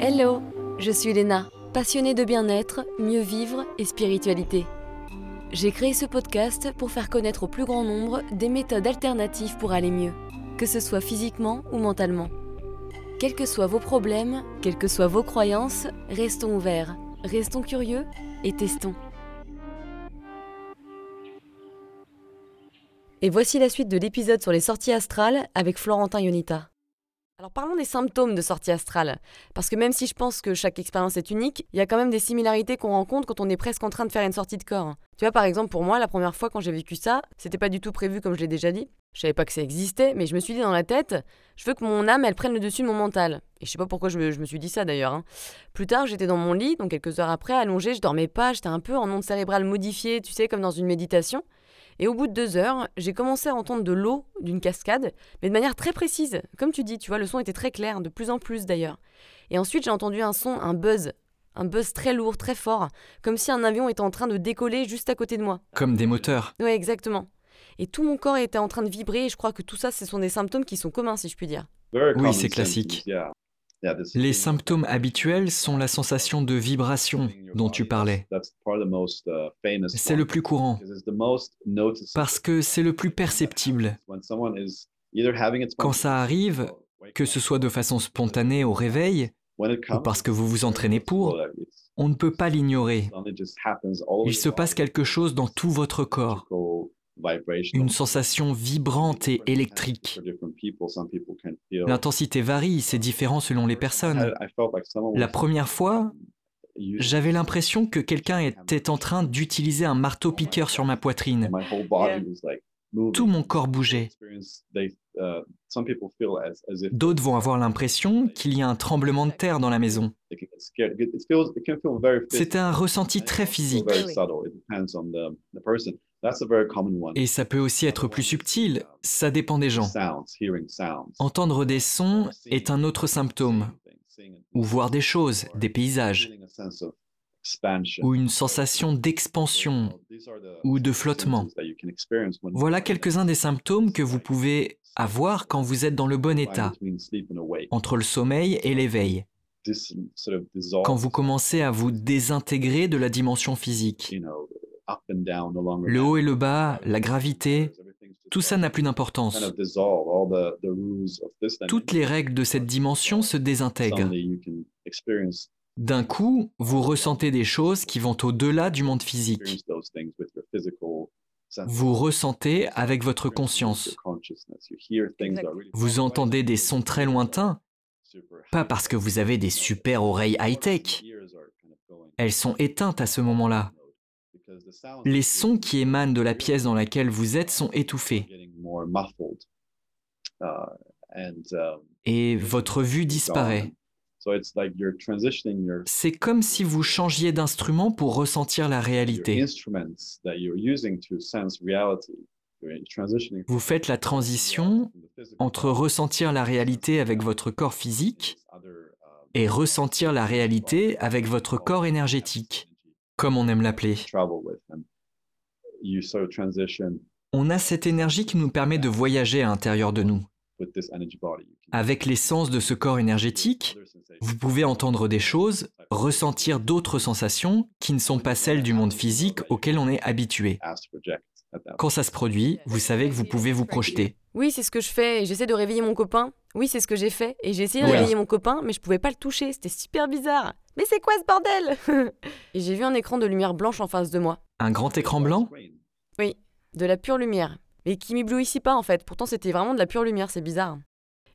Hello, je suis Léna, passionnée de bien-être, mieux vivre et spiritualité. J'ai créé ce podcast pour faire connaître au plus grand nombre des méthodes alternatives pour aller mieux, que ce soit physiquement ou mentalement. Quels que soient vos problèmes, quelles que soient vos croyances, restons ouverts, restons curieux et testons. Et voici la suite de l'épisode sur les sorties astrales avec Florentin Yonita. Alors parlons des symptômes de sortie astrale, parce que même si je pense que chaque expérience est unique, il y a quand même des similarités qu'on rencontre quand on est presque en train de faire une sortie de corps. Tu vois par exemple pour moi la première fois quand j'ai vécu ça, c'était pas du tout prévu comme je l'ai déjà dit. Je savais pas que ça existait, mais je me suis dit dans la tête, je veux que mon âme elle prenne le dessus de mon mental. Et je sais pas pourquoi je me, suis dit ça d'ailleurs. Hein. Plus tard j'étais dans mon lit, donc quelques heures après allongé, je dormais pas, j'étais un peu en onde cérébrale modifiée, tu sais comme dans une méditation. Et au bout de deux heures, j'ai commencé à entendre de l'eau d'une cascade, mais de manière très précise. Comme tu dis, tu vois, le son était très clair, de plus en plus d'ailleurs. Et ensuite, j'ai entendu un son, un buzz. Un buzz très lourd, très fort, comme si un avion était en train de décoller juste à côté de moi. Comme des moteurs. Oui, exactement. Et tout mon corps était en train de vibrer, et je crois que tout ça, ce sont des symptômes qui sont communs, si je puis dire. Oui, c'est classique. Les symptômes habituels sont la sensation de vibration dont tu parlais. C'est le plus courant parce que c'est le plus perceptible. Quand ça arrive, que ce soit de façon spontanée au réveil ou parce que vous vous entraînez pour, on ne peut pas l'ignorer. Il se passe quelque chose dans tout votre corps une sensation vibrante et électrique. L'intensité varie, c'est différent selon les personnes. La première fois, j'avais l'impression que quelqu'un était en train d'utiliser un marteau-piqueur sur ma poitrine. Tout mon corps bougeait. D'autres vont avoir l'impression qu'il y a un tremblement de terre dans la maison. C'est un ressenti très physique. Et ça peut aussi être plus subtil, ça dépend des gens. Entendre des sons est un autre symptôme, ou voir des choses, des paysages, ou une sensation d'expansion. Ou de flottement. Voilà quelques-uns des symptômes que vous pouvez avoir quand vous êtes dans le bon état, entre le sommeil et l'éveil, quand vous commencez à vous désintégrer de la dimension physique. Le haut et le bas, la gravité, tout ça n'a plus d'importance. Toutes les règles de cette dimension se désintègrent. D'un coup, vous ressentez des choses qui vont au-delà du monde physique. Vous ressentez avec votre conscience. Vous entendez des sons très lointains, pas parce que vous avez des super oreilles high-tech. Elles sont éteintes à ce moment-là. Les sons qui émanent de la pièce dans laquelle vous êtes sont étouffés. Et votre vue disparaît. C'est comme si vous changiez d'instrument pour ressentir la réalité. Vous faites la transition entre ressentir la réalité avec votre corps physique et ressentir la réalité avec votre corps énergétique comme on aime l'appeler. On a cette énergie qui nous permet de voyager à l'intérieur de nous. Avec l'essence de ce corps énergétique, vous pouvez entendre des choses, ressentir d'autres sensations qui ne sont pas celles du monde physique auquel on est habitué. Quand ça se produit, vous savez que vous pouvez vous projeter. Oui, c'est ce que je fais et j'essaie de réveiller mon copain. Oui, c'est ce que j'ai fait et j'ai essayé de réveiller mon copain, mais je pouvais pas le toucher, c'était super bizarre. Mais c'est quoi ce bordel? Et j'ai vu un écran de lumière blanche en face de moi. Un grand écran blanc? Oui, de la pure lumière. Mais qui m'éblouissait pas en fait, pourtant c'était vraiment de la pure lumière, c'est bizarre.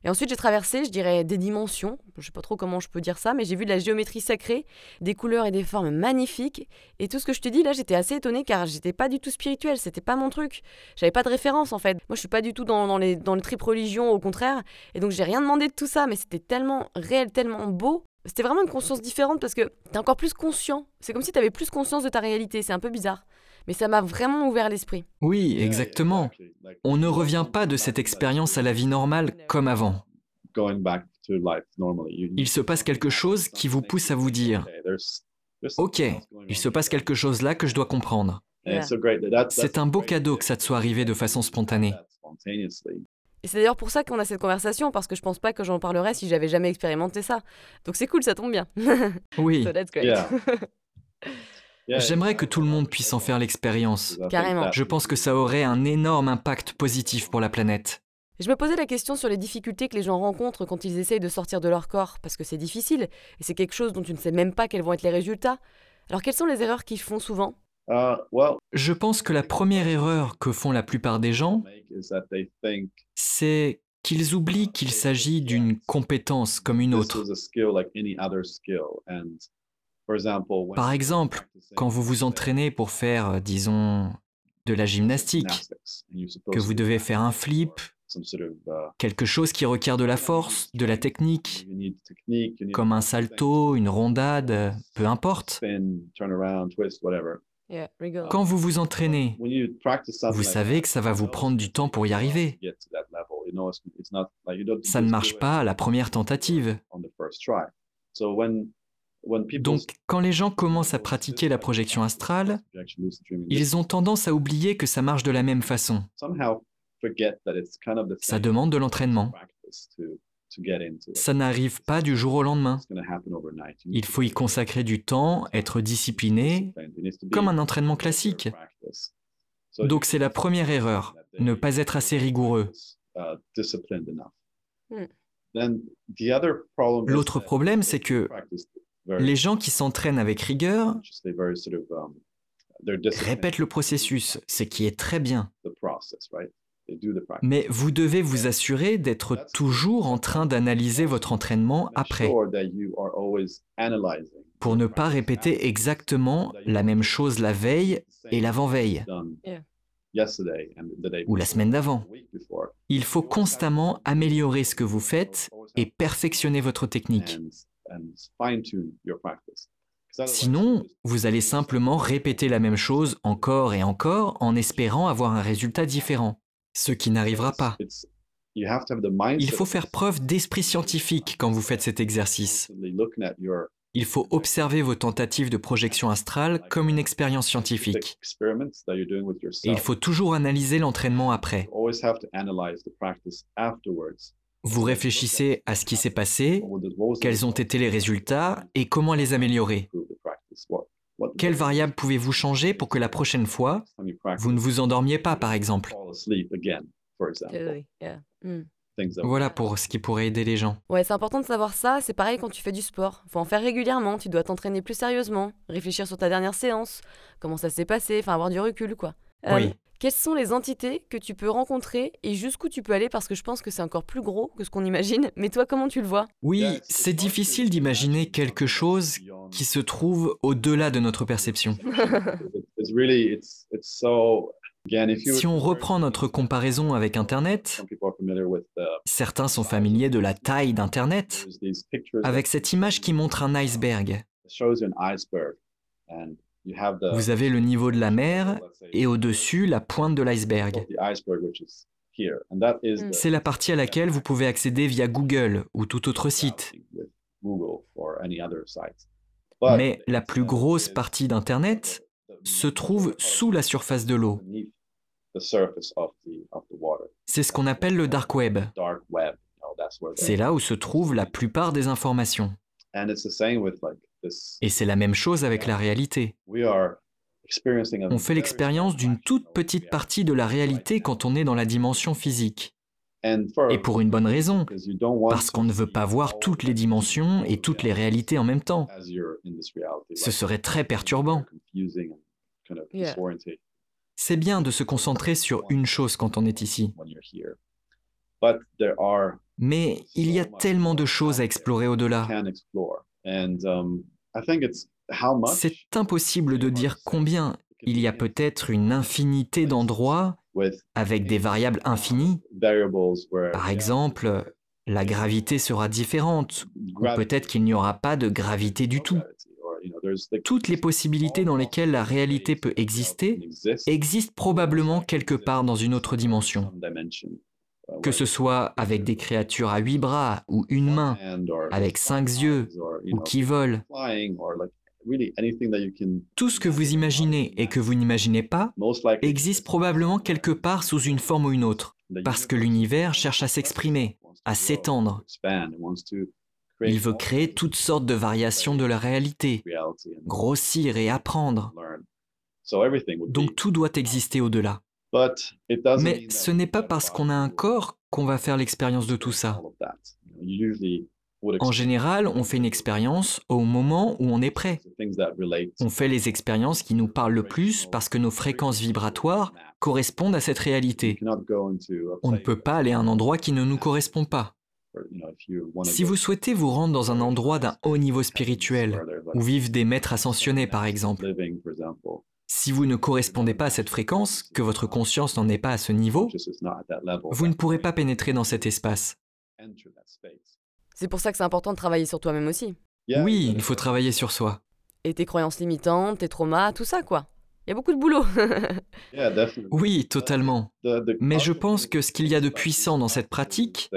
Et ensuite, j'ai traversé, je dirais, des dimensions. Je sais pas trop comment je peux dire ça, mais j'ai vu de la géométrie sacrée, des couleurs et des formes magnifiques. Et tout ce que je te dis là, j'étais assez étonnée car j'étais pas du tout spirituel, c'était pas mon truc. J'avais pas de référence en fait. Moi, je suis pas du tout dans, les, dans le trip religion, au contraire. Et donc, j'ai rien demandé de tout ça, mais c'était tellement réel, tellement beau. C'était vraiment une conscience différente parce que t'es encore plus conscient. C'est comme si t'avais plus conscience de ta réalité. C'est un peu bizarre mais ça m'a vraiment ouvert l'esprit. Oui, exactement. On ne revient pas de cette expérience à la vie normale comme avant. Il se passe quelque chose qui vous pousse à vous dire, OK, il se passe quelque chose là que je dois comprendre. C'est un beau cadeau que ça te soit arrivé de façon spontanée. Et c'est d'ailleurs pour ça qu'on a cette conversation, parce que je pense pas que j'en parlerais si j'avais jamais expérimenté ça. Donc c'est cool, ça tombe bien. Oui. J'aimerais que tout le monde puisse en faire l'expérience. Carrément. Je pense que ça aurait un énorme impact positif pour la planète. Je me posais la question sur les difficultés que les gens rencontrent quand ils essayent de sortir de leur corps, parce que c'est difficile, et c'est quelque chose dont tu ne sais même pas quels vont être les résultats. Alors quelles sont les erreurs qu'ils font souvent? Uh, Je pense que la première erreur que font la plupart des gens, c'est qu'ils oublient qu'il s'agit d'une compétence comme une autre. Par exemple, quand vous vous entraînez pour faire, disons, de la gymnastique, que vous devez faire un flip, quelque chose qui requiert de la force, de la technique, comme un salto, une rondade, peu importe. Quand vous vous entraînez, vous savez que ça va vous prendre du temps pour y arriver. Ça ne marche pas à la première tentative. Donc, quand les gens commencent à pratiquer la projection astrale, ils ont tendance à oublier que ça marche de la même façon. Ça demande de l'entraînement. Ça n'arrive pas du jour au lendemain. Il faut y consacrer du temps, être discipliné, comme un entraînement classique. Donc c'est la première erreur, ne pas être assez rigoureux. Hmm. L'autre problème, c'est que les gens qui s'entraînent avec rigueur um, répètent le processus, ce qui est très bien. Mais vous devez vous assurer d'être toujours en train d'analyser votre entraînement après, pour ne pas répéter exactement la même chose la veille et l'avant-veille, ou la semaine d'avant. Il faut constamment améliorer ce que vous faites et perfectionner votre technique. Sinon, vous allez simplement répéter la même chose encore et encore en espérant avoir un résultat différent ce qui n'arrivera pas. Il faut faire preuve d'esprit scientifique quand vous faites cet exercice. Il faut observer vos tentatives de projection astrale comme une expérience scientifique. Et il faut toujours analyser l'entraînement après. Vous réfléchissez à ce qui s'est passé, quels ont été les résultats et comment les améliorer. Quelles variables pouvez-vous changer pour que la prochaine fois, vous ne vous endormiez pas, par exemple? Hmm. Voilà pour ce qui pourrait aider les gens. Ouais, c'est important de savoir ça. C'est pareil quand tu fais du sport. Faut en faire régulièrement. Tu dois t'entraîner plus sérieusement, réfléchir sur ta dernière séance, comment ça s'est passé, enfin avoir du recul, quoi. oui. Quelles sont les entités que tu peux rencontrer et jusqu'où tu peux aller? Parce que je pense que c'est encore plus gros que ce qu'on imagine. Mais toi, comment tu le vois? Oui, c'est difficile d'imaginer quelque chose qui se trouve au-delà de notre perception. Si on reprend notre comparaison avec Internet, certains sont familiers de la taille d'Internet, avec cette image qui montre un iceberg. Vous avez le niveau de la mer et au-dessus la pointe de l'iceberg. Hmm. C'est la partie à laquelle vous pouvez accéder via Google ou tout autre site. Mais la plus grosse partie d'Internet se trouve sous la surface de l'eau. C'est ce qu'on appelle le dark web. C'est là où se trouvent la plupart des informations. Et c'est la même chose avec la réalité. On fait l'expérience d'une toute petite partie de la réalité quand on est dans la dimension physique. Et pour une bonne raison, parce qu'on ne veut pas voir toutes les dimensions et toutes les réalités en même temps. Ce serait très perturbant. C'est bien de se concentrer sur une chose quand on est ici. Mais il y a tellement de choses à explorer au-delà. C'est impossible de dire combien. Il y a peut-être une infinité d'endroits avec des variables infinies. Par exemple, la gravité sera différente, ou peut-être qu'il n'y aura pas de gravité du tout. Toutes les possibilités dans lesquelles la réalité peut exister existent probablement quelque part dans une autre dimension. Que ce soit avec des créatures à huit bras ou une main, avec cinq yeux ou qui volent. Tout ce que vous imaginez et que vous n'imaginez pas existe probablement quelque part sous une forme ou une autre. Parce que l'univers cherche à s'exprimer, à s'étendre. Il veut créer toutes sortes de variations de la réalité, grossir et apprendre. Donc tout doit exister au-delà. Mais ce n'est pas parce qu'on a un corps qu'on va faire l'expérience de tout ça. En général, on fait une expérience au moment où on est prêt. On fait les expériences qui nous parlent le plus parce que nos fréquences vibratoires correspondent à cette réalité. On ne peut pas aller à un endroit qui ne nous correspond pas. Si vous souhaitez vous rendre dans un endroit d'un haut niveau spirituel, où vivent des maîtres ascensionnés par exemple, si vous ne correspondez pas à cette fréquence, que votre conscience n'en est pas à ce niveau, vous ne pourrez pas pénétrer dans cet espace. C'est pour ça que c'est important de travailler sur toi-même aussi. Oui, il faut travailler sur soi. Et tes croyances limitantes, tes traumas, tout ça quoi. Il y a beaucoup de boulot. oui, totalement. Mais je pense que ce qu'il y a de puissant dans cette pratique,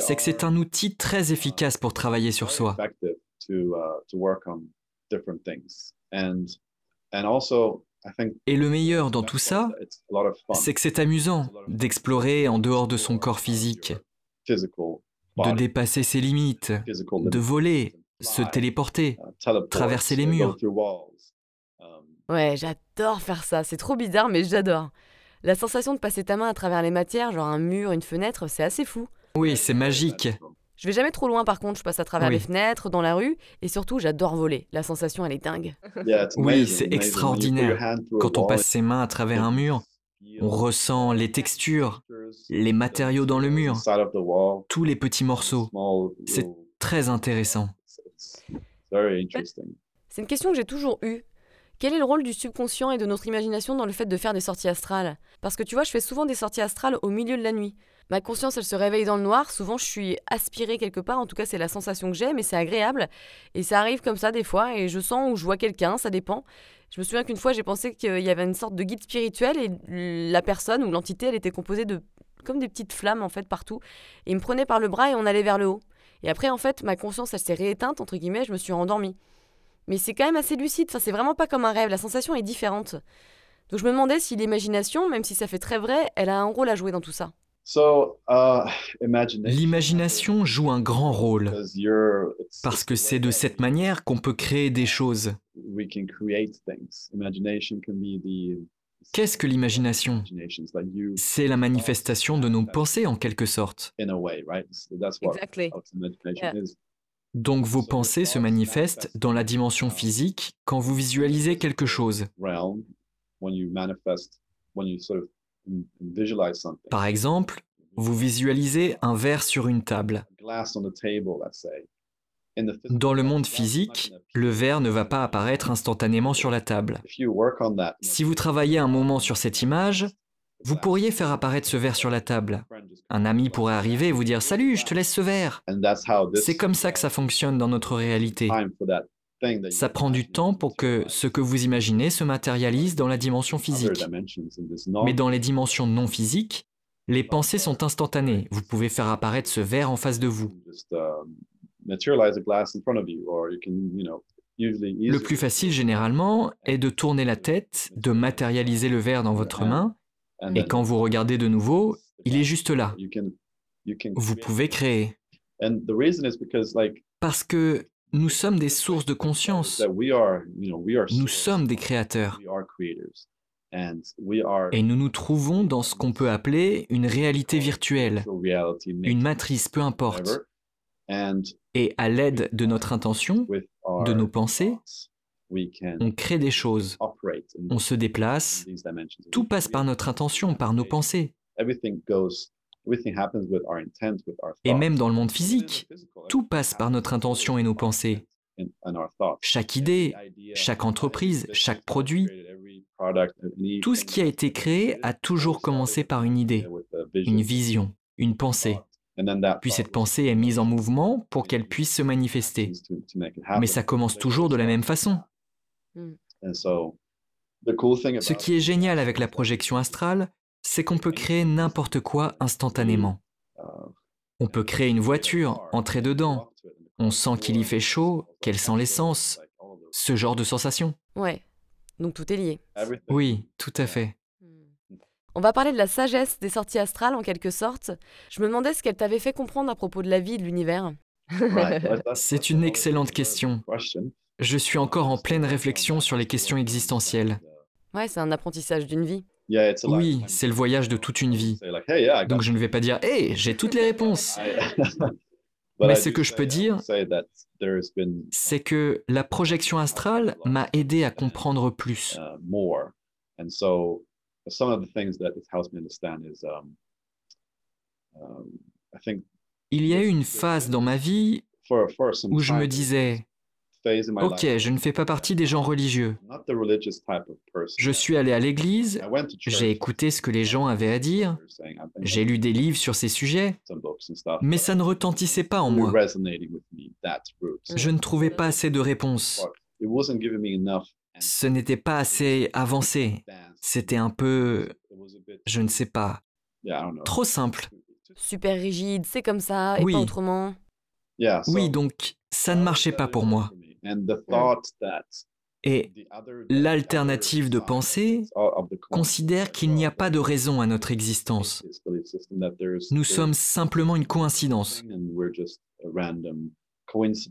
c'est que c'est un outil très efficace pour travailler sur soi. Et le meilleur dans tout ça, c'est que c'est amusant d'explorer en dehors de son corps physique, de dépasser ses limites, de voler, se téléporter, traverser les murs. Ouais, j'adore faire ça, c'est trop bizarre mais j'adore. La sensation de passer ta main à travers les matières, genre un mur, une fenêtre, c'est assez fou. Oui, c'est magique. Je vais jamais trop loin par contre, je passe à travers les fenêtres, dans la rue, et surtout j'adore voler. La sensation elle est dingue. oui, c'est extraordinaire. Quand on passe ses mains à travers un mur, on ressent les textures, les matériaux dans le mur, tous les petits morceaux. C'est très intéressant. C'est une question que j'ai toujours eue. Quel est le rôle du subconscient et de notre imagination dans le fait de faire des sorties astrales? Parce que tu vois, je fais souvent des sorties astrales au milieu de la nuit. Ma conscience, elle se réveille dans le noir. Souvent, je suis aspirée quelque part. En tout cas, c'est la sensation que j'ai, mais c'est agréable. Et ça arrive comme ça des fois. Et je sens ou je vois quelqu'un, ça dépend. Je me souviens qu'une fois, j'ai pensé qu'il y avait une sorte de guide spirituel et la personne ou l'entité, elle était composée de comme des petites flammes en fait partout. Et il me prenait par le bras et on allait vers le haut. Et après, en fait, ma conscience, elle s'est rééteinte entre guillemets. Je me suis rendormie. Mais c'est quand même assez lucide. Enfin, c'est vraiment pas comme un rêve. La sensation est différente. Donc je me demandais si l'imagination, même si ça fait très vrai, elle a un rôle à jouer dans tout ça. Uh, L'imagination joue un grand rôle parce que c'est de cette manière qu'on peut créer des choses. Qu'est-ce que l'imagination? C'est la manifestation de nos pensées en quelque sorte. Donc vos pensées se manifestent dans la dimension physique quand vous visualisez quelque chose. Par exemple, vous visualisez un verre sur une table. Dans le monde physique, le verre ne va pas apparaître instantanément sur la table. Si vous travaillez un moment sur cette image, vous pourriez faire apparaître ce verre sur la table. Un ami pourrait arriver et vous dire ⁇ Salut, je te laisse ce verre ⁇ C'est comme ça que ça fonctionne dans notre réalité. Ça prend du temps pour que ce que vous imaginez se matérialise dans la dimension physique. Mais dans les dimensions non physiques, les pensées sont instantanées. Vous pouvez faire apparaître ce verre en face de vous. Le plus facile généralement est de tourner la tête, de matérialiser le verre dans votre main, et quand vous regardez de nouveau, il est juste là. Vous pouvez créer. Parce que nous sommes des sources de conscience. Nous sommes des créateurs. Et nous nous trouvons dans ce qu'on peut appeler une réalité virtuelle, une matrice, peu importe. Et à l'aide de notre intention, de nos pensées, on crée des choses, on se déplace, tout passe par notre intention, par nos pensées. Et même dans le monde physique, tout passe par notre intention et nos pensées. Chaque idée, chaque entreprise, chaque produit, tout ce qui a été créé a toujours commencé par une idée, une vision, une pensée. Puis cette pensée est mise en mouvement pour qu'elle puisse se manifester. Mais ça commence toujours de la même façon. Hmm. Ce qui est génial avec la projection astrale, c'est qu'on peut créer n'importe quoi instantanément. On peut créer une voiture, entrer dedans. On sent qu'il y fait chaud, qu'elle sent l'essence. Ce genre de sensation. Ouais. Donc tout est lié. Oui, tout à fait. On va parler de la sagesse des sorties astrales en quelque sorte. Je me demandais ce qu'elle t'avait fait comprendre à propos de la vie et de l'univers. C'est une excellente question. Je suis encore en pleine réflexion sur les questions existentielles. Ouais, c'est un apprentissage d'une vie. Oui, c'est le voyage de toute une vie. Donc je ne vais pas dire Hé, j'ai toutes les réponses. Mais ce que je peux dire, c'est que la projection astrale m'a aidé à comprendre plus. Il y a eu une phase dans ma vie où je me disais, Ok, je ne fais pas partie des gens religieux. Je suis allé à l'église, j'ai écouté ce que les gens avaient à dire, j'ai lu des livres sur ces sujets, mais ça ne retentissait pas en moi. Je ne trouvais pas assez de réponses. Ce n'était pas assez avancé. C'était un peu, je ne sais pas, trop simple. Super rigide, c'est comme ça, et pas autrement. Oui, donc ça ne marchait pas pour moi. Et l'alternative de pensée considère qu'il n'y a pas de raison à notre existence. Nous sommes simplement une coïncidence.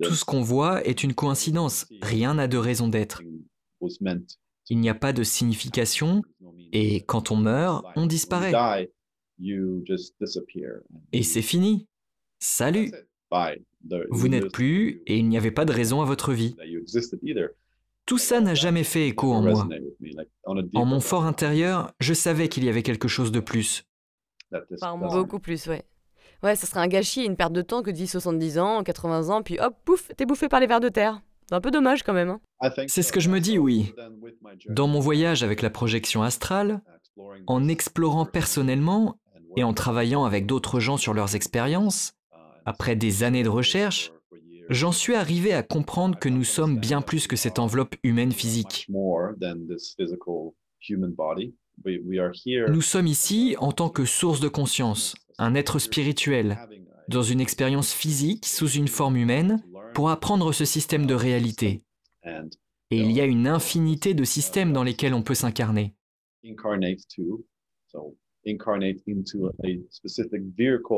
Tout ce qu'on voit est une coïncidence. Rien n'a de raison d'être. Il n'y a pas de signification et quand on meurt, on disparaît. Et c'est fini. Salut. Vous n'êtes plus et il n'y avait pas de raison à votre vie. Tout ça n'a jamais fait écho en moi. En mon fort intérieur, je savais qu'il y avait quelque chose de plus. beaucoup plus, ouais. Ouais, ça serait un gâchis, une perte de temps que vivre 70 ans, 80 ans, puis hop, pouf, t'es bouffé par les vers de terre. C'est un peu dommage quand même. Hein. C'est ce que je me dis, oui. Dans mon voyage avec la projection astrale, en explorant personnellement et en travaillant avec d'autres gens sur leurs expériences, après des années de recherche, j'en suis arrivé à comprendre que nous sommes bien plus que cette enveloppe humaine physique. Nous sommes ici en tant que source de conscience, un être spirituel, dans une expérience physique sous une forme humaine pour apprendre ce système de réalité. Et il y a une infinité de systèmes dans lesquels on peut s'incarner.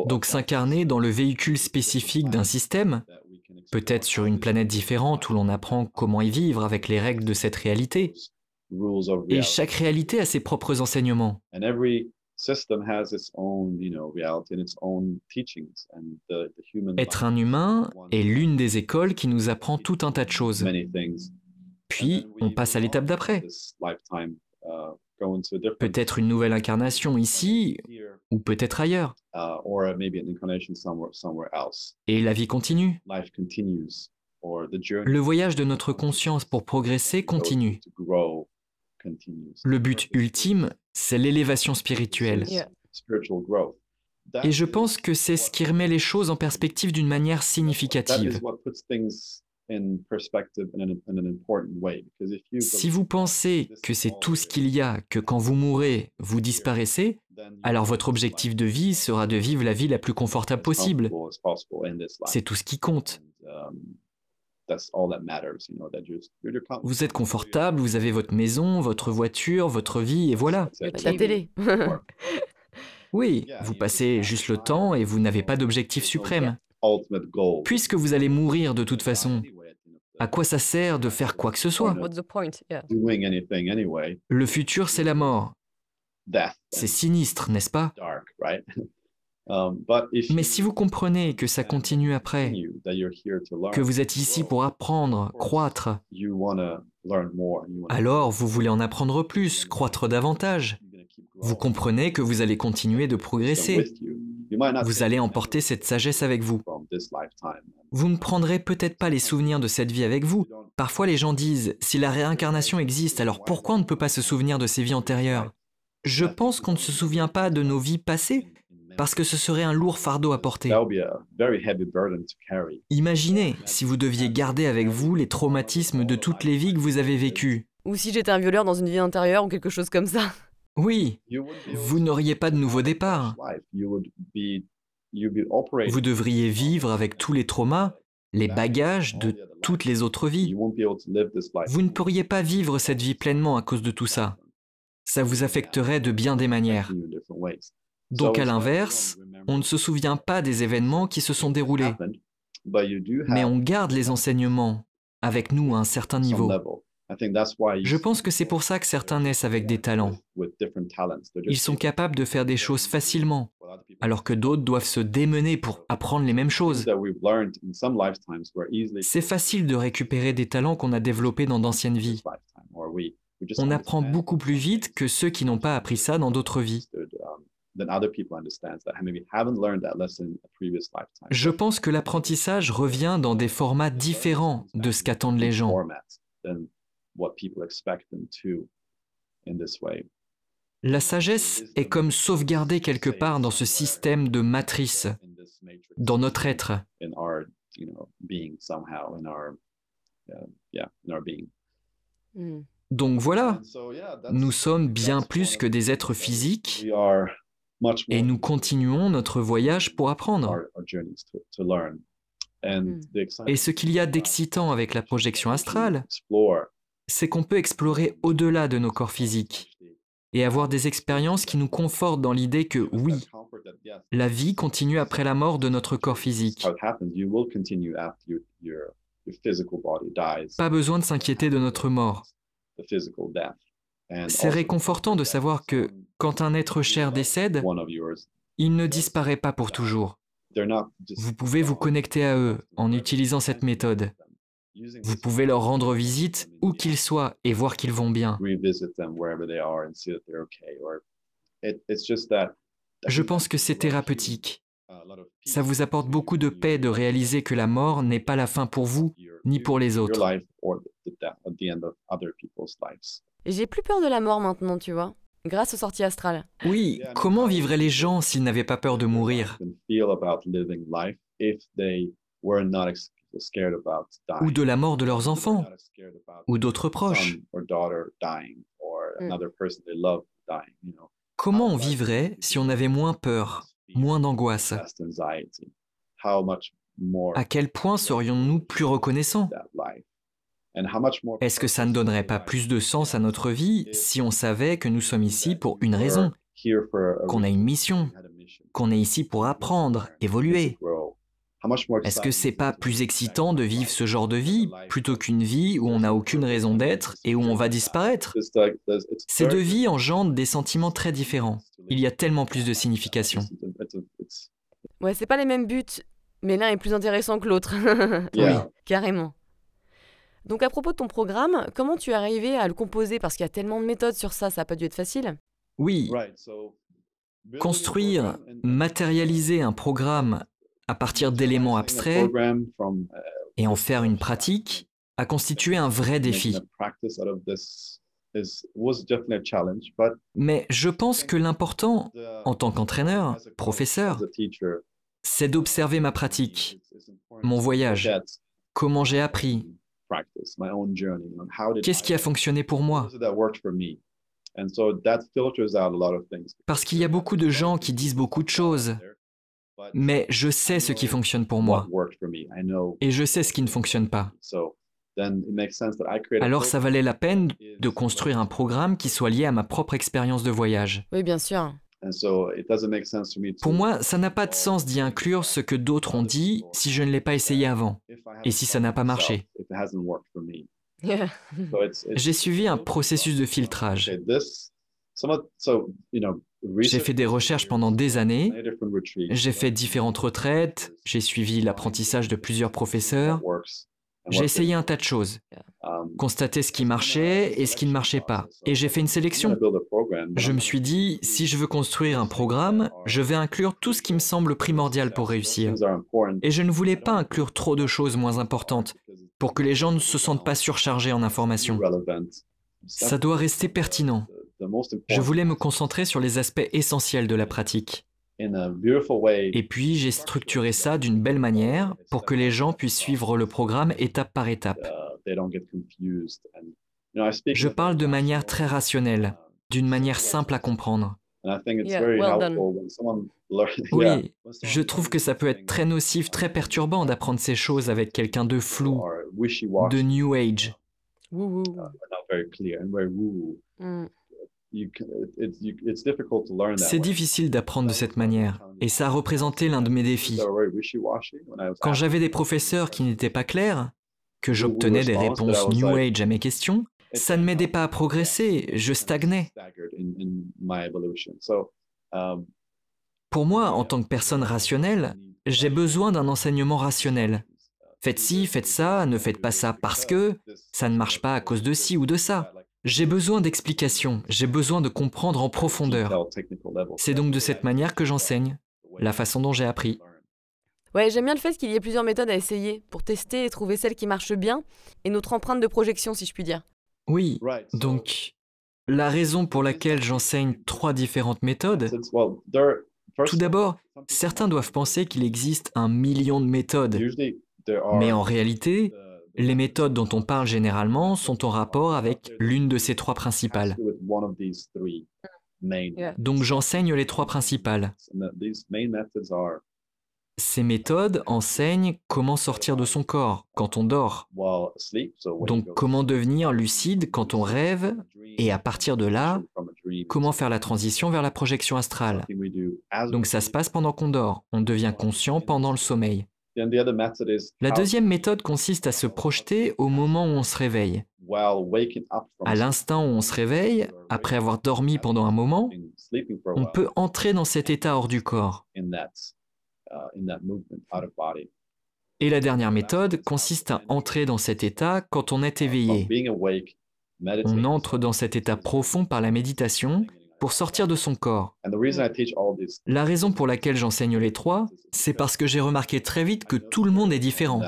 Donc s'incarner dans le véhicule spécifique d'un système, peut-être sur une planète différente où l'on apprend comment y vivre avec les règles de cette réalité. Et chaque réalité a ses propres enseignements. Être un humain est l'une des écoles qui nous apprend tout un tas de choses. Puis, on passe à l'étape d'après. Peut-être une nouvelle incarnation ici ou peut-être ailleurs. Et la vie continue. Le voyage de notre conscience pour progresser continue. Le but ultime, c'est l'élévation spirituelle. Et je pense que c'est ce qui remet les choses en perspective d'une manière significative. Si vous pensez que c'est tout ce qu'il y a, que quand vous mourrez, vous disparaissez, alors votre objectif de vie sera de vivre la vie la plus confortable possible. C'est tout ce qui compte. Um, vous êtes confortable, vous avez votre maison, votre voiture, votre vie, et voilà. La télé. oui, vous passez juste le temps et vous n'avez pas d'objectif suprême. Puisque vous allez mourir de toute façon, à quoi ça sert de faire quoi que ce soit? Le futur, c'est la mort. C'est sinistre, n'est-ce pas? Um, Mais si vous comprenez que ça continue après, que vous êtes ici pour apprendre, croître, alors vous voulez en apprendre plus, croître davantage. Vous comprenez que vous allez continuer de progresser. Vous allez emporter cette sagesse avec vous. Vous ne prendrez peut-être pas les souvenirs de cette vie avec vous. Parfois les gens disent, si la réincarnation existe, alors pourquoi on ne peut pas se souvenir de ces vies antérieures? Je pense qu'on ne se souvient pas de nos vies passées, parce que ce serait un lourd fardeau à porter. Imaginez si vous deviez garder avec vous les traumatismes de toutes les vies que vous avez vécues. Ou si j'étais un violeur dans une vie antérieure ou quelque chose comme ça. Oui, vous n'auriez pas de nouveau départ. Vous devriez vivre avec tous les traumas, les bagages de toutes les autres vies. Vous ne pourriez pas vivre cette vie pleinement à cause de tout ça. ça vous affecterait de bien des manières. Donc à l'inverse, on ne se souvient pas des événements qui se sont déroulés, mais on garde les enseignements avec nous à un certain niveau. Je pense que c'est pour ça que certains naissent avec des talents. Ils sont capables de faire des choses facilement, alors que d'autres doivent se démener pour apprendre les mêmes choses. C'est facile de récupérer des talents qu'on a développés dans d'anciennes vies. On apprend beaucoup plus vite que ceux qui n'ont pas appris ça dans d'autres vies. Je pense que l'apprentissage revient dans des formats différents de ce qu'attendent les gens. La sagesse est comme sauvegardée quelque part dans ce système de matrice, dans notre être. Hmm. Donc voilà, nous sommes bien plus que des êtres physiques et nous continuons notre voyage pour apprendre. Hmm. Et ce qu'il y a d'excitant avec la projection astrale, c'est qu'on peut explorer au-delà de nos corps physiques et avoir des expériences qui nous confortent dans l'idée que oui, la vie continue après la mort de notre corps physique. Pas besoin de s'inquiéter de notre mort. C'est réconfortant de savoir que quand un être cher décède, il ne disparaît pas pour toujours. Vous pouvez vous connecter à eux en utilisant cette méthode. Vous pouvez leur rendre visite où qu'ils soient et voir qu'ils vont bien. Je pense que c'est thérapeutique. Ça vous apporte beaucoup de paix de réaliser que la mort n'est pas la fin pour vous ni pour les autres. J'ai plus peur de la mort maintenant, tu vois, grâce aux sorties astrales. Oui, comment vivraient les gens s'ils n'avaient pas peur de mourir? Ou de la mort de leurs enfants, ou d'autres proches. Comment on vivrait si on avait moins peur, moins d'angoisse? À quel point serions-nous plus reconnaissants? Est-ce que ça ne donnerait pas plus de sens à notre vie si on savait que nous sommes ici pour une raison, qu'on a une mission, qu'on est ici pour apprendre, évoluer est-ce que c'est pas plus excitant de vivre ce genre de vie plutôt qu'une vie où on n'a aucune raison d'être et où on va disparaître? Ces deux vies engendrent des sentiments très différents. Il y a tellement plus de signification. Ouais, c'est pas les mêmes buts, mais l'un est plus intéressant que l'autre. oui, carrément. Donc à propos de ton programme, comment tu es arrivé à le composer? Parce qu'il y a tellement de méthodes sur ça, ça n'a pas dû être facile. Oui. Construire, matérialiser un programme à partir d'éléments abstraits et en faire une pratique a constitué un vrai défi. Mais je pense que l'important, en tant qu'entraîneur, professeur, c'est d'observer ma pratique, mon voyage, comment j'ai appris, qu'est-ce qui a fonctionné pour moi. Parce qu'il y a beaucoup de gens qui disent beaucoup de choses, mais je sais ce qui fonctionne pour moi et je sais ce qui ne fonctionne pas. Alors ça valait la peine de construire un programme qui soit lié à ma propre expérience de voyage. Oui, bien sûr. Pour moi, ça n'a pas de sens d'y inclure ce que d'autres ont dit si je ne l'ai pas essayé avant et si ça n'a pas marché. J'ai suivi un processus de filtrage. J'ai fait des recherches pendant des années, j'ai fait différentes retraites, j'ai suivi l'apprentissage de plusieurs professeurs, j'ai essayé un tas de choses, constaté ce qui marchait et ce qui ne marchait pas, et j'ai fait une sélection. Je me suis dit, si je veux construire un programme, je vais inclure tout ce qui me semble primordial pour réussir. Et je ne voulais pas inclure trop de choses moins importantes pour que les gens ne se sentent pas surchargés en informations. Ça doit rester pertinent. Je voulais me concentrer sur les aspects essentiels de la pratique. Et puis j'ai structuré ça d'une belle manière pour que les gens puissent suivre le programme étape par étape. Je parle de manière très rationnelle, d'une manière simple à comprendre. Oui, je trouve que ça peut être très nocif, très perturbant d'apprendre ces choses avec quelqu'un de flou, de New Age. C'est difficile d'apprendre de cette manière, et ça a représenté l'un de mes défis. Quand j'avais des professeurs qui n'étaient pas clairs, que j'obtenais des réponses New Age à mes questions, ça ne m'aidait pas à progresser, je stagnais. Um, Pour moi, en tant que personne rationnelle, j'ai besoin d'un enseignement rationnel. Faites ci, faites ça, ne faites pas ça parce que ça ne marche pas à cause de ci ou de ça. J'ai besoin d'explications, j'ai besoin de comprendre en profondeur. C'est donc de cette manière que j'enseigne, la façon dont j'ai appris. Ouais, j'aime bien le fait qu'il y ait plusieurs méthodes à essayer pour tester et trouver celle qui marche bien et notre empreinte de projection, si je puis dire. Oui, donc la raison pour laquelle j'enseigne trois différentes méthodes, tout d'abord, certains doivent penser qu'il existe un million de méthodes, mais en réalité, les méthodes dont on parle généralement sont en rapport avec l'une de ces trois principales. Donc j'enseigne les trois principales. Ces méthodes enseignent comment sortir de son corps quand on dort. Donc comment devenir lucide quand on rêve et à partir de là, comment faire la transition vers la projection astrale. Donc ça se passe pendant qu'on dort. On devient conscient pendant le sommeil. La deuxième méthode consiste à se projeter au moment où on se réveille. À l'instant où on se réveille, après avoir dormi pendant un moment, on peut entrer dans cet état hors du corps. Et la dernière méthode consiste à entrer dans cet état quand on est éveillé. On entre dans cet état profond par la méditation pour sortir de son corps. La raison pour laquelle j'enseigne les trois, c'est parce que j'ai remarqué très vite que tout le monde est différent.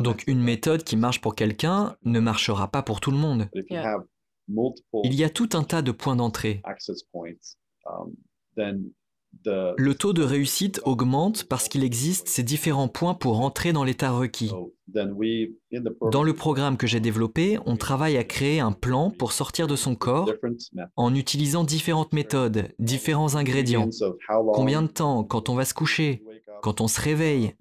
Donc une méthode qui marche pour quelqu'un ne marchera pas pour tout le monde. Il y a tout un tas de points d'entrée. Le taux de réussite augmente parce qu'il existe ces différents points pour entrer dans l'état requis. Dans le programme que j'ai développé, on travaille à créer un plan pour sortir de son corps en utilisant différentes méthodes, différents ingrédients. Combien de temps, quand on va se coucher, quand on se réveille,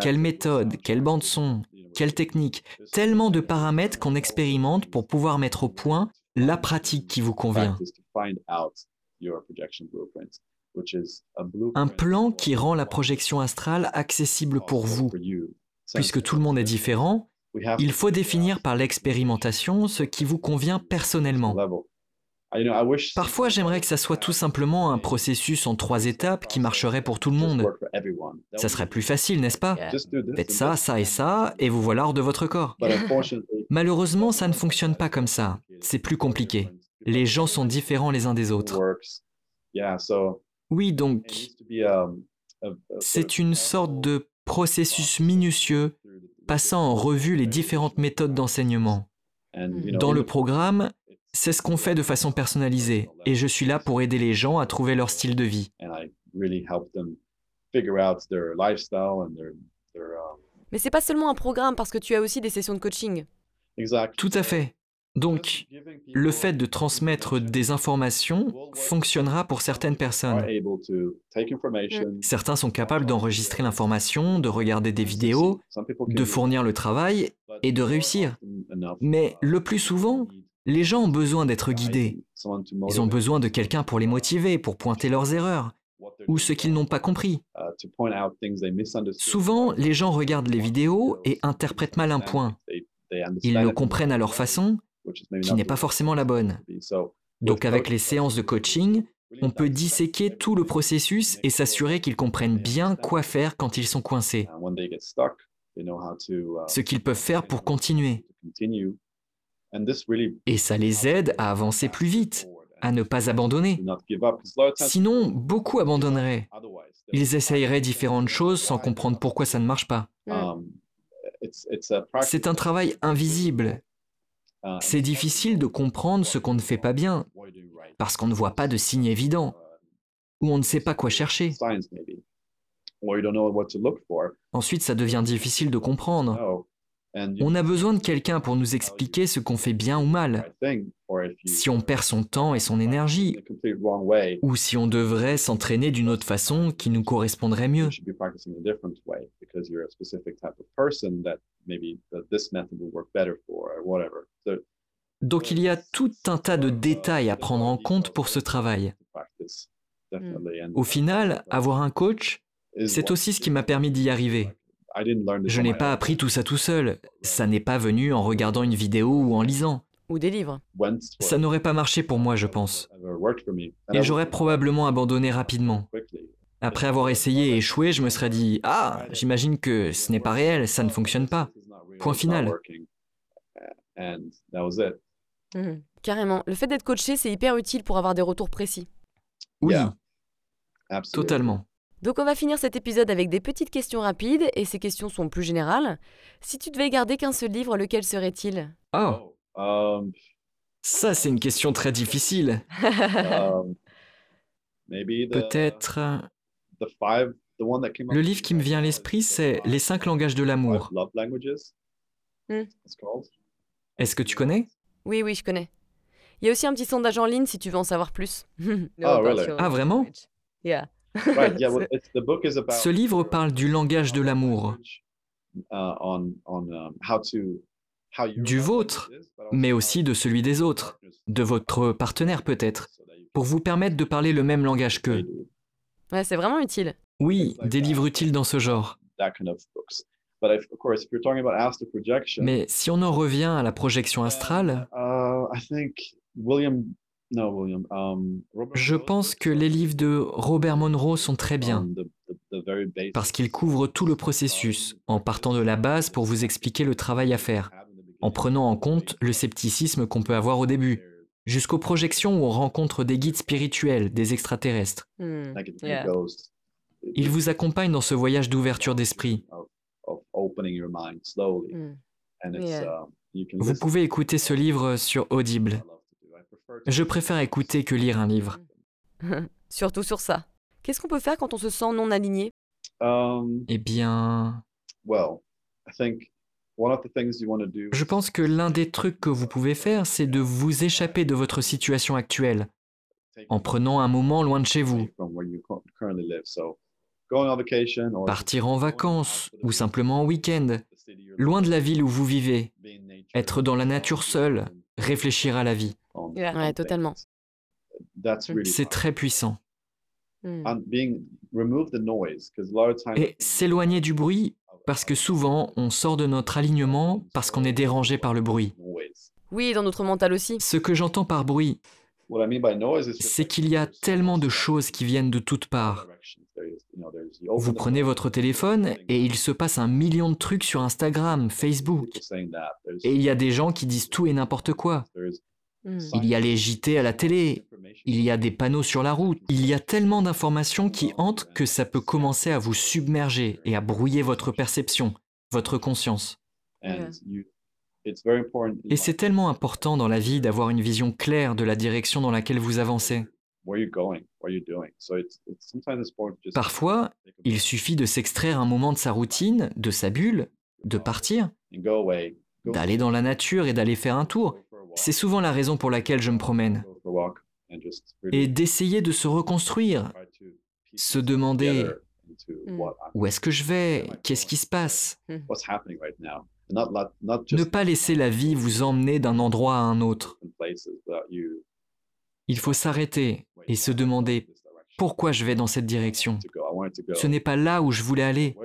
quelle méthode, quelle bande son, quelle technique, tellement de paramètres qu'on expérimente pour pouvoir mettre au point la pratique qui vous convient. Un plan qui rend la projection astrale accessible pour vous. Puisque tout le monde est différent, il faut définir par l'expérimentation ce qui vous convient personnellement. Parfois, j'aimerais que ça soit tout simplement un processus en trois étapes qui marcherait pour tout le monde. Ça serait plus facile, n'est-ce pas? Faites ça, ça et ça, et vous voilà hors de votre corps. Malheureusement, ça ne fonctionne pas comme ça. C'est plus compliqué. Les gens sont différents les uns des autres. Oui, donc, um, c'est une sorte de processus minutieux passant en revue les différentes méthodes d'enseignement. Dans le programme, c'est ce qu'on fait de façon personnalisée, et je suis là pour aider les gens à trouver leur style de vie. Mais c'est pas seulement un programme parce que tu as aussi des sessions de coaching. Tout à fait. Donc, le fait de transmettre des informations fonctionnera pour certaines personnes. Certains sont capables d'enregistrer l'information, de regarder des vidéos, de fournir le travail et de réussir. Mais le plus souvent, les gens ont besoin d'être guidés. Ils ont besoin de quelqu'un pour les motiver, pour pointer leurs erreurs ou ce qu'ils n'ont pas compris. Souvent, les gens regardent les vidéos et interprètent mal un point. Ils le comprennent à leur façon, qui n'est pas forcément la bonne. Donc avec les séances de coaching, on peut disséquer tout le processus et s'assurer qu'ils comprennent bien quoi faire quand ils sont coincés, ce qu'ils peuvent faire pour continuer. Et ça les aide à avancer plus vite, à ne pas abandonner. Sinon, beaucoup abandonneraient. Ils essayeraient différentes choses sans comprendre pourquoi ça ne marche pas. C'est un travail invisible C'est difficile de comprendre ce qu'on ne fait pas bien, parce qu'on ne voit pas de signes évidents, ou on ne sait pas quoi chercher. Ensuite, ça devient difficile de comprendre. On a besoin de quelqu'un pour nous expliquer ce qu'on fait bien ou mal, si on perd son temps et son énergie, ou si on devrait s'entraîner d'une autre façon qui nous correspondrait mieux. Donc il y a tout un tas de détails à prendre en compte pour ce travail. Au final, avoir un coach, c'est aussi ce qui m'a permis d'y arriver. Je n'ai pas appris tout ça tout seul. Ça n'est pas venu en regardant une vidéo ou en lisant. Ou des livres. Ça n'aurait pas marché pour moi, je pense. Et j'aurais probablement abandonné rapidement. Après avoir essayé et échoué, je me serais dit Ah, j'imagine que ce n'est pas réel, ça ne fonctionne pas. Point final. Mhm. Carrément. Le fait d'être coaché, c'est hyper utile pour avoir des retours précis. Oui. Totalement. Donc on va finir cet épisode avec des petites questions rapides, et ces questions sont plus générales. Si tu devais garder qu'un seul livre, lequel serait-il? Oh, um, Ça, c'est une question très difficile. Um, Peut-être... Le livre qui me vient à l'esprit, c'est Les cinq langages de l'amour. Hmm. Est-ce que tu connais? Oui, oui, je connais. Il y a aussi un petit sondage en ligne si tu veux en savoir plus. ah, ah vraiment? Ce livre parle du langage de l'amour. Uh, um, du vôtre, mais aussi de celui des autres, de votre partenaire peut-être, pour vous permettre de parler le même langage qu'eux. Ouais, c'est vraiment utile. Oui, des livres utiles dans ce genre. Mais si on en revient à la projection astrale, uh, Um, Je pense que les livres de Robert Monroe sont très bien. parce qu'ils couvrent tout le processus en partant de la base pour vous expliquer le travail à faire, en prenant en compte le scepticisme qu'on peut avoir au début, jusqu'aux projections où on rencontre des guides spirituels, des extraterrestres. Hmm, Ils vous accompagnent dans ce voyage d'ouverture d'esprit. Hmm. Uh, vous pouvez écouter ce livre sur Audible. Je préfère écouter que lire un livre. Surtout sur ça. Qu'est-ce qu'on peut faire quand on se sent non aligné? Um, Eh bien... Je pense que l'un des trucs que vous pouvez faire, c'est de vous échapper de votre situation actuelle en prenant un moment loin de chez vous. Partir en vacances ou simplement en week-end, loin de la ville où vous vivez, être dans la nature seul, réfléchir à la vie. Ouais, totalement. C'est très puissant. Hmm. Et s'éloigner du bruit, parce que souvent on sort de notre alignement parce qu'on est dérangé par le bruit. Oui, dans notre mental aussi. Ce que j'entends par bruit, c'est qu'il y a tellement de choses qui viennent de toutes parts. Vous prenez votre téléphone et il se passe un million de trucs sur Instagram, Facebook. Et il y a des gens qui disent tout et n'importe quoi. Hmm. Il y a les JT à la télé, il y a des panneaux sur la route, il y a tellement d'informations qui hantent que ça peut commencer à vous submerger et à brouiller votre perception, votre conscience. Et c'est tellement important dans la vie d'avoir une vision claire de la direction dans laquelle vous avancez. Parfois, il suffit de s'extraire un moment de sa routine, de sa bulle, de partir, d'aller dans la nature et d'aller faire un tour, c'est souvent la raison pour laquelle je me promène. Et d'essayer de se reconstruire, se demander où est-ce que je vais, qu'est-ce qui se passe? Ne pas laisser la vie vous emmener d'un endroit à un autre. Il faut s'arrêter et se demander pourquoi je vais dans cette direction. Ce n'est pas là où je voulais aller.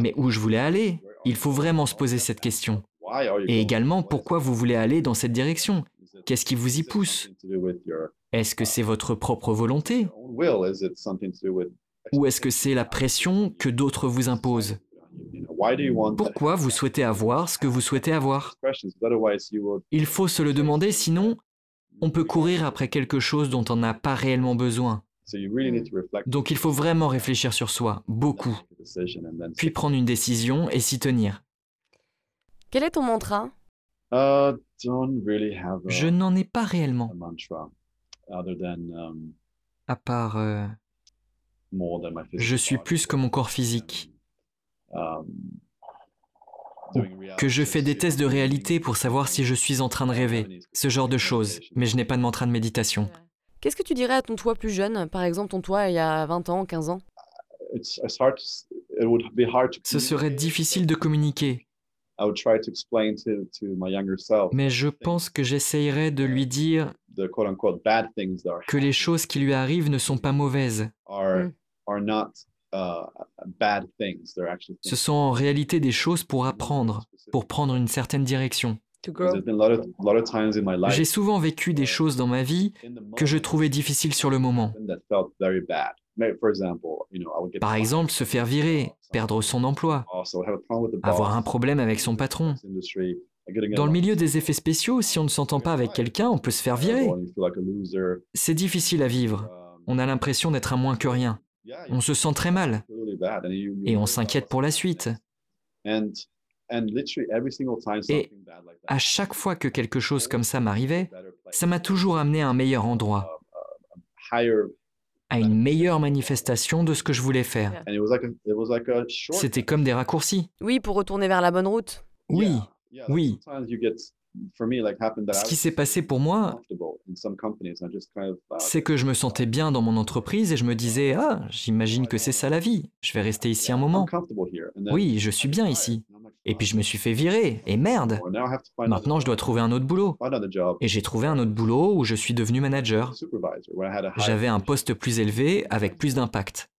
Mais où je voulais aller, il faut vraiment se poser cette question. Et également, pourquoi vous voulez aller dans cette direction? Qu'est-ce qui vous y pousse? Est-ce que c'est votre propre volonté? Ou est-ce que c'est la pression que d'autres vous imposent? Pourquoi vous souhaitez avoir ce que vous souhaitez avoir? Il faut se le demander, sinon on peut courir après quelque chose dont on n'a pas réellement besoin. Donc il faut vraiment réfléchir sur soi, beaucoup, puis prendre une décision et s'y tenir. Quel est ton mantra? Uh, Je n'en ai pas réellement. Um, à part... Euh, je suis plus que mon corps physique. Que je fais des tests de réalité pour savoir si je suis en train de rêver, ce genre de choses, mais je n'ai pas de mantra de méditation. Qu'est-ce que tu dirais à ton toi plus jeune, par exemple ton toi il y a 20 ans, 15 ans? Ce serait difficile de communiquer, Mais je pense que j'essayerais de lui dire que les choses qui lui arrivent ne sont pas mauvaises. Mm. Uh, Ce sont en réalité des choses pour apprendre, pour prendre une certaine direction. J'ai souvent vécu des choses dans ma vie que je trouvais difficiles sur le moment. Par exemple, se faire virer, perdre son emploi, avoir un problème avec son patron. Dans le milieu des effets spéciaux, si on ne s'entend pas avec quelqu'un, on peut se faire virer. C'est difficile à vivre. On a l'impression d'être un moins que rien. On se sent très mal. Et on s'inquiète pour la suite. Et à chaque fois que quelque chose comme ça m'arrivait, ça m'a toujours amené à un meilleur endroit, à une meilleure manifestation de ce que je voulais faire. C'était comme des raccourcis. Oui, pour retourner vers la bonne route. Oui, oui. Ce qui s'est passé pour moi, c'est que je me sentais bien dans mon entreprise et je me disais, ah, j'imagine que c'est ça la vie, je vais rester ici un moment. Oui, je suis bien ici. Et puis je me suis fait virer, et merde. Maintenant, je dois trouver un autre boulot. Et j'ai trouvé un autre boulot où je suis devenu manager. J'avais un poste plus élevé avec plus d'impact.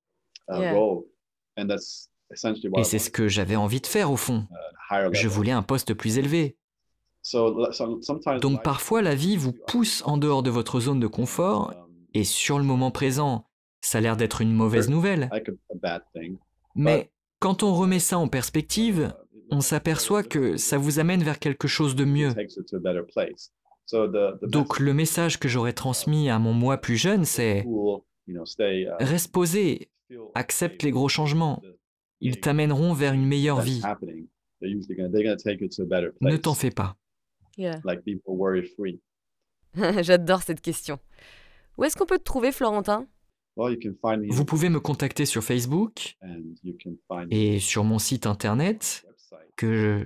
Et c'est ce que j'avais envie de faire au fond. Je voulais un poste plus élevé. Donc parfois la vie vous pousse en dehors de votre zone de confort et sur le moment présent, ça a l'air d'être une mauvaise nouvelle. Mais quand on remet ça en perspective, on s'aperçoit que ça vous amène vers quelque chose de mieux. Donc le message que j'aurais transmis à mon moi plus jeune, c'est reste posé, accepte les gros changements. Ils t'amèneront vers une meilleure vie. Ne t'en fais pas. J'adore cette question. Où est-ce qu'on peut te trouver, Florentin? Vous pouvez me contacter sur Facebook et sur mon site internet que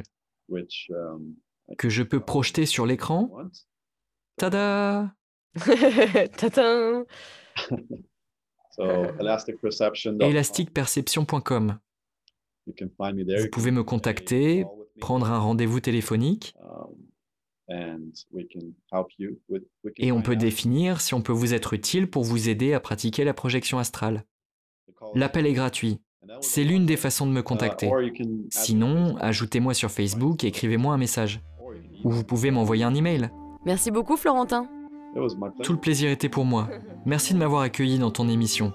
je, um, que je peux projeter sur l'écran. Tada Tada. Elasticperception.com. Vous pouvez me contacter, prendre un rendez-vous téléphonique. Um, et on peut définir si on peut vous être utile pour vous aider à pratiquer la projection astrale. L'appel est gratuit. C'est l'une des façons de me contacter. Uh, Sinon, ajoutez-moi sur Facebook et écrivez-moi un message. Ou vous pouvez m'envoyer un email. Merci beaucoup Florentin. Tout le plaisir était pour moi. Merci de m'avoir accueilli dans ton émission.